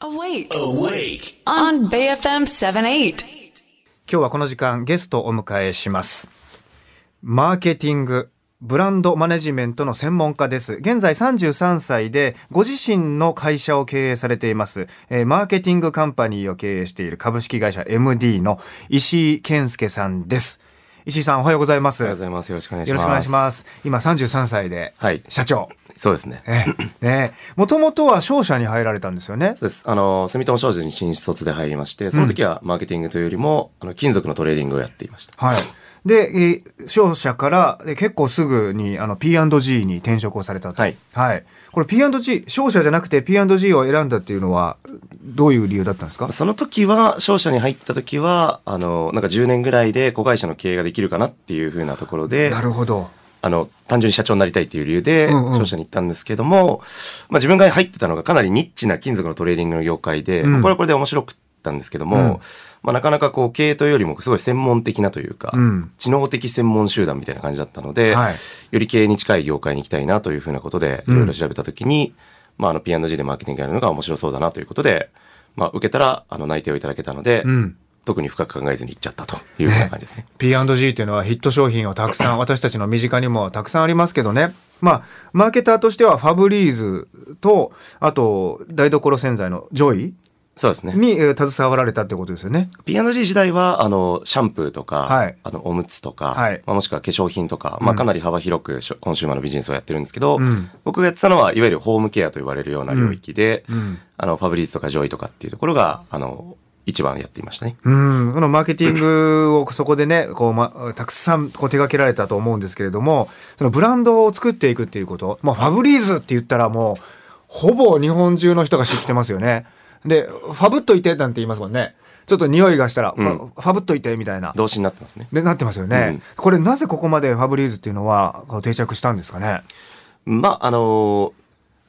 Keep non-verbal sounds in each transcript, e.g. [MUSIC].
Awake. Awake. On BFM 78. 今日はこの時間ゲストをお迎えします。マーケティング、ブランドマネジメントの専門家です。現在33歳でご自身の会社を経営されています。えーマーケティングカンパニーを経営している株式会社 MD の石井健介さんです。石井さんおはようございます。おはようございます。よろしくお願いします。よろしくお願いします。今33歳ではい社長。そうですね。ええねもともとは商社に入られたんですよね。そうです。あの、住友商事に新卒で入りまして、その時はマーケティングというよりも、あの、金属のトレーディングをやっていました。はい。で、えー商社からで結構すぐにあの P&G に転職をされたと。はい。これ P&G、商社じゃなくて P&G を選んだっていうのは、どういう理由だったんですか？その時は、商社に入った時は、あの、なんか10年ぐらいで子会社の経営ができるかなっていうふうなところで、なるほど。あの、単純に社長になりたいっていう理由で、うんうん。商社に行ったんですけども、まあ自分が入ってたのがかなりニッチな金属のトレーディングの業界で、うん。これはこれで面白かったんですけども、うん。まあなかなかこう経営というよりもすごい専門的なというか、うん。知能的専門集団みたいな感じだったので、はい。より経営に近い業界に行きたいなというふうなことで、いろいろ調べたときに、まああの P&G でマーケティングやるのが面白そうだなということで、まあ受けたらあの内定をいただけたので、うん特に深く考えずに行っちゃったというふうな感じですね。P&G っていうのはヒット商品をたくさん、[LAUGHS] 私たちの身近にもたくさんありますけどね。まあ、マーケターとしてはファブリーズと、あと、台所洗剤のジョイそうですね。にえー携わられたってことですよね。P&G 時代は、あの、シャンプーとか、はいあの、おむつとか、はいまあ、もしくは化粧品とか、まあ、かなり幅広くコンシューマーのビジネスをやってるんですけど、うん僕がやってたのは、いわゆるホームケアと言われるような領域で、うんあの、ファブリーズとかジョイとかっていうところが、あの、一番やっていましたね。うん、このマーケティングをそこでね、こう、ま、たくさんこう手掛けられたと思うんですけれども、そのブランドを作っていくっていうこと、まあ、ファブリーズって言ったらもう、ほぼ日本中の人が知ってますよね。で、ファブっといてなんて言いますもんね。ちょっと匂いがしたら、うんファブっといてみたいな。動詞になってますね。で、なってますよね。うんこれなぜここまでファブリーズっていうのは定着したんですかね？まあ、あの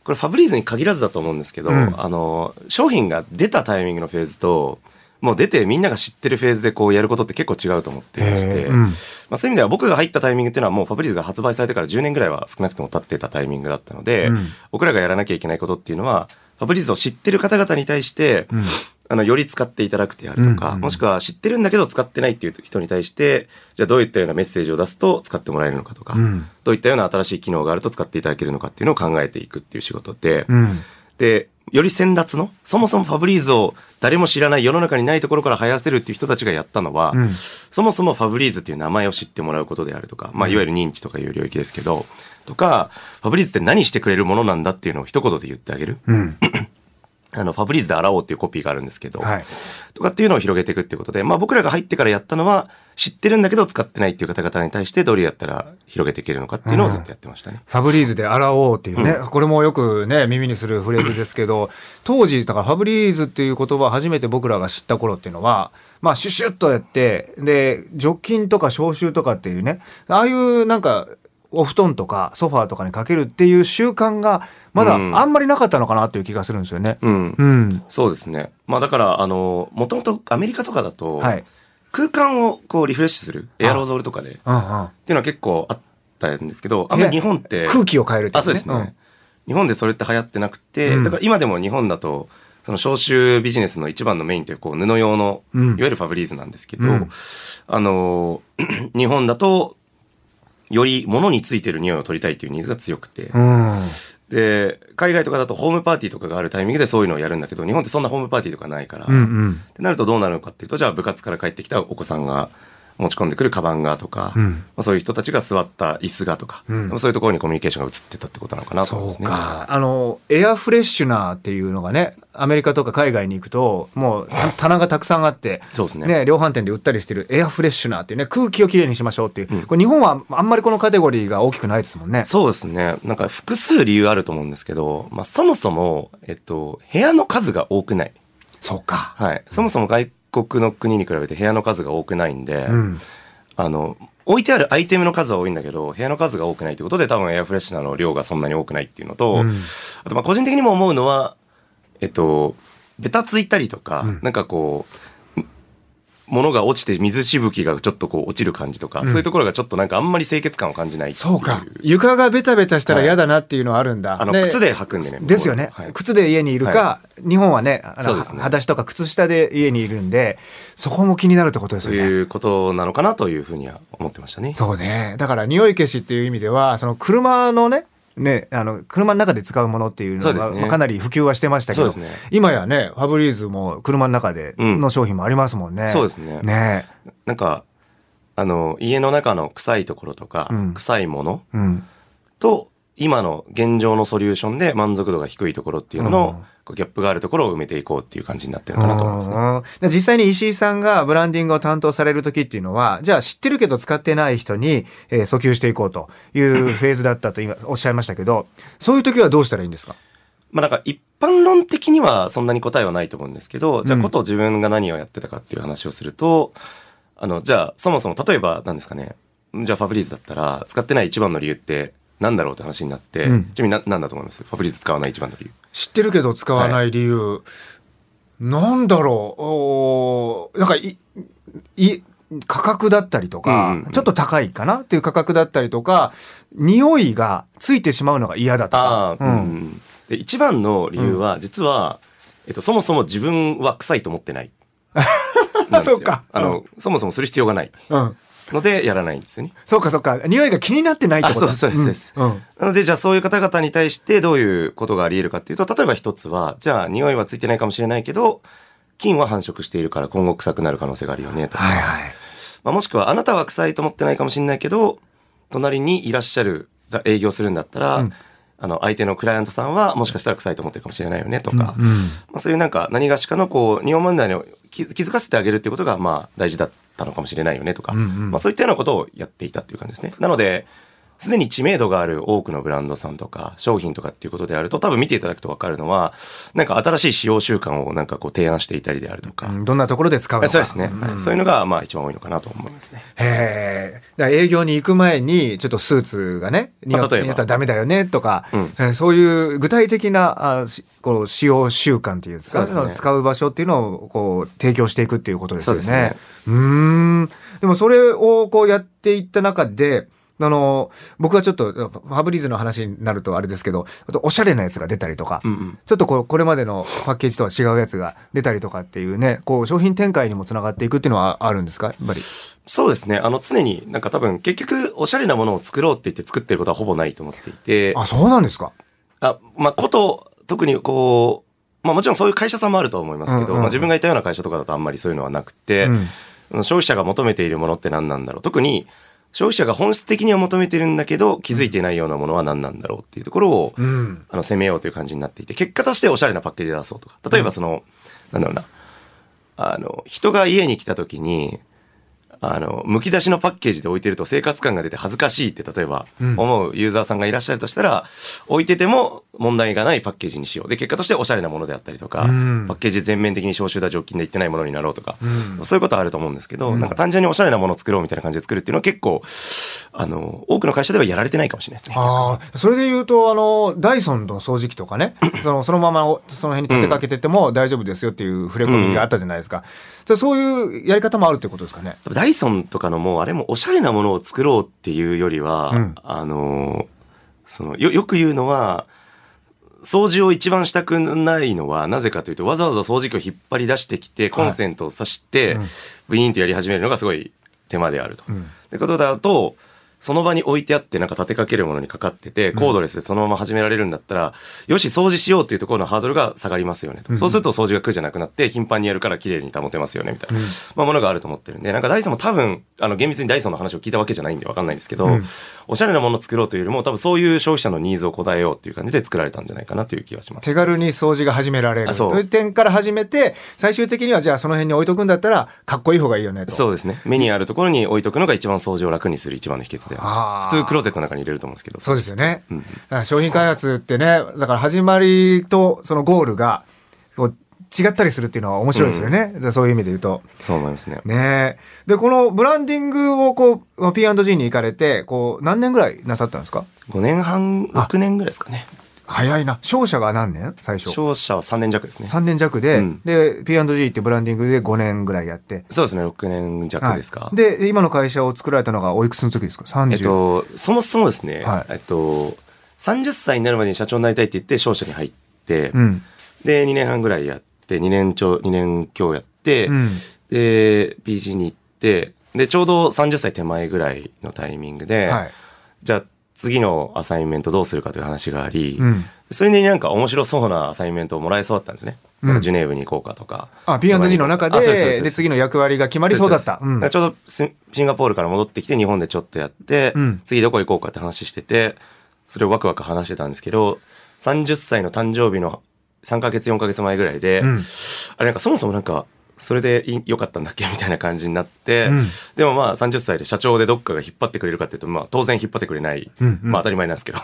これファブリーズに限らずだと思うんですけど、うんあの商品が出たタイミングのフェーズと、もう出てみんなが知ってるフェーズでこうやることって結構違うと思っていまして、うんまあ、そういう意味では僕が入ったタイミングっていうのはもうファブリーズが発売されてから10年ぐらいは少なくとも経ってたタイミングだったので、うん僕らがやらなきゃいけないことっていうのは、ファブリーズを知ってる方々に対して、うん。あの、より使っていただくであるとか、うんうんもしくは知ってるんだけど使ってないっていう人に対して、じゃあどういったようなメッセージを出すと使ってもらえるのかとか、うん。どういったような新しい機能があると使っていただけるのかっていうのを考えていくっていう仕事で、うん。で、より先達の、そもそもファブリーズを誰も知らない世の中にないところから流行らせるっていう人たちがやったのは、うんそもそもファブリーズっていう名前を知ってもらうことであるとか、まあ、いわゆる認知とかいう領域ですけど、とか、ファブリーズって何してくれるものなんだっていうのを一言で言ってあげる。うん。[LAUGHS] あの、ファブリーズで洗おうっていうコピーがあるんですけど、はい。とかっていうのを広げていくっていうことで、まあ僕らが入ってからやったのは、知ってるんだけど使ってないっていう方々に対してどれやったら広げていけるのかっていうのをずっとやってましたね。ファブリーズで洗おうっていうね、これもよくね、耳にするフレーズですけど、当時、だからファブリーズっていう言葉を初めて僕らが知った頃っていうのは、まあ、シュシュッとやって、で、除菌とか消臭とかっていうね、ああいうなんか、お布団とかソファーとかにかけるっていう習慣が、まだうんあんまりなかったのかなっていう気がするんですよね。うん。うん。そうですね。まあだから、あの、もともとアメリカとかだと、はい。空間をこうリフレッシュする、エアロゾルとかで、っていううんうん。のは結構あったんですけど、あんまり日本って、空気を変えるっていあ、そうですね、ん日本でそれって流行ってなくて、うんだから今でも日本だと、その消臭ビジネスの一番のメインってこう布用の、うんいわゆるファブリーズなんですけど、うんあの、[CLEARS THROAT] 日本だと、より物についてる匂いを取りたいっていうニーズが強くて、うん。で、海外とかだとホームパーティーとかがあるタイミングでそういうのをやるんだけど、日本ってそんなホームパーティーとかないから、うんうん。ってなるとどうなるのかっていうと、じゃあ部活から帰ってきたお子さんが持ち込んでくるカバンがとか、うんまあ、そういう人たちが座った椅子がとか、うんそういうところにコミュニケーションが移ってたってことなのかなと思いそうますね。か。あの、エアフレッシュナーっていうのがね、アメリカとか海外に行くと、もうた棚がたくさんあって、そうですね量販店で売ったりしてるエアフレッシュナーっていうね、空気をきれいにしましょうっていう。これ日本はあんまりこのカテゴリーが大きくないですもんね。そうですね。なんか複数理由あると思うんですけど、まあそもそも、えっと、部屋の数が多くない。そうか。はい。そもそも外国の国に比べて部屋の数が多くないんで、うん。あの、置いてあるアイテムの数は多いんだけど、部屋の数が多くないってことで多分エアフレッシュナーの量がそんなに多くないっていうのと、うんあとまあ個人的にも思うのは、えっと、ベタついたりとか、うんなんかこう、ものが落ちて水しぶきがちょっとこう落ちる感じとか、そういうところがちょっとなんかあんまり清潔感を感じないそうか。床がベタベタしたら嫌だなっていうのはあるんだ、あの靴で履くんでねですよね、は。い。靴で家にいるか、日本はねあのそうですね。裸足とか靴下で家にいるんでそこも気になるってことですよね。そういうことなのかなというふうには思ってましたね。そうね。だから匂い消しっていう意味ではその車のねね、あの車の中で使うものっていうのが、ねまあかなり普及はしてましたけど、ね。今やねファブリーズも車の中でうん。の商品もありますもんね。そうですね。ね。なんか、あの、家の中の臭いところとか、うん。臭いものうん、と、今の現状のソリューションで満足度が低いところっていうのの、うん。ギャップがあるところを埋めていこうっていう感じになってるかなと思いますね。うん。で実際に石井さんがブランディングを担当される時っていうのはじゃあ知ってるけど使ってない人に、えー訴求していこうというフェーズだったと今おっしゃいましたけどそういう時はどうしたらいいんですか？まあなんか一般論的にはそんなに答えはないと思うんですけど、じゃあうんこと自分が何をやってたかっていう話をすると、あの、じゃあそもそも例えば何ですかね、じゃあファブリーズだったら使ってない一番の理由って何だろうって話になって、うん。ちなみにな何だと思います？ファブリーズ使わない一番の理由。知ってるけど使わない理由、なんだろう？おーなんかいい価格だったりとか、うん。うんうんちょっと高いかなっていう価格だったりとか匂いがついてしまうのが嫌だとか。うん。で一番の理由は、実は、えっと、そもそも自分は臭いと思ってない。[LAUGHS] そうか。あの、そもそもする必要がない。うんので、やらないんですよね。そうかそうか。匂いが気になってないってこと？そうですそうですうんうん。なので、じゃあそういう方々に対してどういうことがあり得るかっていうと、例えば一つは、じゃあ匂いはついてないかもしれないけど、菌は繁殖しているから今後臭くなる可能性があるよねとか、はいはい。まあ、もしくはあなたは臭いと思ってないかもしれないけど、隣にいらっしゃる、ざ営業するんだったら、うん。あの、相手のクライアントさんはもしかしたら臭いと思ってるかもしれないよねとか、うんうん。まあ、そういうなんか何がしかのこう、日本問題を気気づかせてあげるっていうことがまあ大事だったのかもしれないよねとか、うんうんまあそういったようなことをやっていたっていう感じですね。なので、すでに知名度がある多くのブランドさんとか商品とかっていうことであると多分見ていただくと分かるのはなんか新しい使用習慣をなんかこう提案していたりであるとか、うんどんなところで使うのかそうですね、んはいそういうのがまあ一番多いのかなと思いますね。へえ。営業に行く前にちょっとスーツがね、似合ったらダメだよねとか、うんえーそういう具体的なあしこう使用習慣っていうんですか？そうね使う場所っていうのをこう提供していくっていうことですよね。そうですねん。でもそれをこうやっていった中で。あの僕はちょっとファブリーズの話になるとあれですけどあとおしゃれなやつが出たりとか、うんうんちょっとこうこれまでのパッケージとは違うやつが出たりとかっていうねこう商品展開にもつながっていくっていうのはあるんですか？やっぱり。そうですね。あの常になんか多分結局おしゃれなものを作ろうって言って作ってることはほぼないと思っていて、あそうなんですか？あ、まあ、こと、特にこう、まあもちろんそういう会社さんもあると思いますけど、うんうんうんまあ自分がいたような会社とかだとあんまりそういうのはなくて、うん消費者が求めているものって何なんだろう。特に消費者が本質的には求めてるんだけど、気づいていないようなものは何なんだろうっていうところを、うんあの、攻めようという感じになっていて、結果としておしゃれなパッケージで出そうとか。例えばその、なんだろうな。あの、人が家に来た時に、あの、剥き出しのパッケージで置いてると生活感が出て恥ずかしいって例えばうん。思うユーザーさんがいらっしゃるとしたら、置いてても問題がないパッケージにしよう。で、結果としておしゃれなものであったりとか、うん。パッケージ全面的に消臭だ除菌でいってないものになろうとか、うん。そういうことはあると思うんですけど、うんなんか単純におしゃれなものを作ろうみたいな感じで作るっていうのは結構、あの、多くの会社ではやられてないかもしれないですね。ああ、それで言うと、あの、ダイソンの掃除機とかね、[CLEARS THROAT] そのそのままおその辺に立てかけてても大丈夫ですよっていう触れ込みがあったじゃないですか。じゃあそういうやり方もあるってことですかね。ダイソンとかのもうあれもおしゃれなものを作ろうっていうよりは、うんあのそのよよく言うのは掃除を一番したくないのはなぜかというとわざわざ掃除機を引っ張り出してきてコンセントを挿して、うんブイーンとやり始めるのがすごい手間であると。うんってことだとその場に置いてあってなんか立てかけるものにかかってて、コードレスでそのまま始められるんだったら、よし掃除しようっていうところのハードルが下がりますよねと。そうすると掃除が苦じゃなくなって頻繁にやるから綺麗に保てますよねみたいな、まあ、ものがあると思ってるんで、なんかダイソンも多分、あの厳密にダイソンの話を聞いたわけじゃないんでわかんないんですけど、うんおしゃれなものを作ろうというよりも多分そういう消費者のニーズを答えようっていう感じで作られたんじゃないかなという気がします。手軽に掃除が始められるあそうという点から始めて、最終的にはじゃあその辺に置いとくんだったら、かっこいい方がいいよねと。そうですね。目にあるところに置いとくのが一番掃除を楽にする一番の秘訣で。普通クローゼットの中に入れると思うんですけど。そうですよね。うん商品開発ってね、だから始まりとそのゴールがこう違ったりするっていうのは面白いですよね。そういう意味で言うと。そう思いますね。ねえ。で、このブランディングをこう、P&G に行かれて、こう、何年ぐらいなさったんですか？5年半、あ6年ぐらいですかね。早いな。商社が何年？最初。商社は3年弱ですね。3年弱で、うん。で P&G ってブランディングで5年ぐらいやって。そうですね、6年弱ですか。はい。で今の会社を作られたのがおいくつの時ですか？30、えっと、そもそもですね、はい。えっと、30歳になるまでに社長になりたいって言って、商社に入って、うん。で、2年半ぐらいやって、2年ちょ、2年強やって、うん。で、PG に行って、で、ちょうど30歳手前ぐらいのタイミングで、はい。じゃあ次のアサインメントどうするかという話があり、うん。それになんか面白そうなアサインメントをもらえそうだったんですね。ジュネーブに行こうかとか。あ P&G の中でで次の役割が決まりそうだった。そうん。ちょうどシシンガポールから戻ってきて日本でちょっとやって、うん。次どこ行こうかって話してて、それをワクワク話してたんですけど、30歳の誕生日の3ヶ月4ヶ月前ぐらいで、うん。あれなんかそもそもなんか、それで良かったんだっけ？みたいな感じになって、うん。でもまあ30歳で社長でどっかが引っ張ってくれるかっていうと、まあ当然引っ張ってくれない。うんうん。まあ当たり前なんですけど。[LAUGHS] っ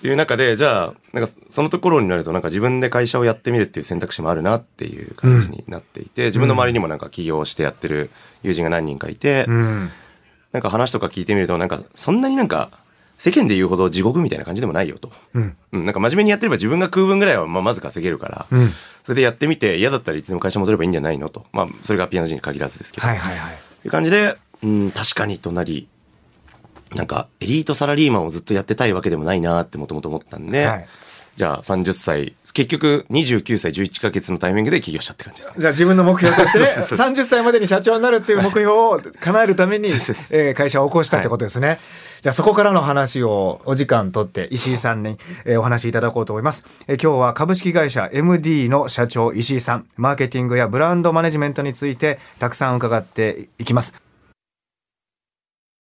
ていう中で、じゃあ、なんかそのところになるとなんか自分で会社をやってみるっていう選択肢もあるなっていう感じになっていて、自分の周りにもなんか起業してやってる友人が何人かいて、うん。なんか話とか聞いてみると、なんかそんなになんか世間で言うほど地獄みたいな感じでもないよと。うんうん、なんか真面目にやってれば自分が食う分ぐらいはまあまず稼げるから、うんそれでやってみて嫌だったらいつでも会社戻ればいいんじゃないのと。まあそれがピアノ人に限らずですけど。はいはいはいいう感じで、うん、確かにとなり、なんかエリートサラリーマンをずっとやってたいわけでもないなってもともと思ったんで、はいじゃあ30歳、結局29歳11ヶ月のタイミングで起業したって感じですね。じゃあ自分の目標としてね [LAUGHS] そうそうそう。30歳までに社長になるっていう目標を叶えるために、えー会社を起こしたってことですね、じゃあそこからの話をお時間とって石井さんに、えーお話しいただこうと思います、えー今日は株式会社 MD の社長石井さんマーケティングやブランドマネジメントについてたくさん伺っていきます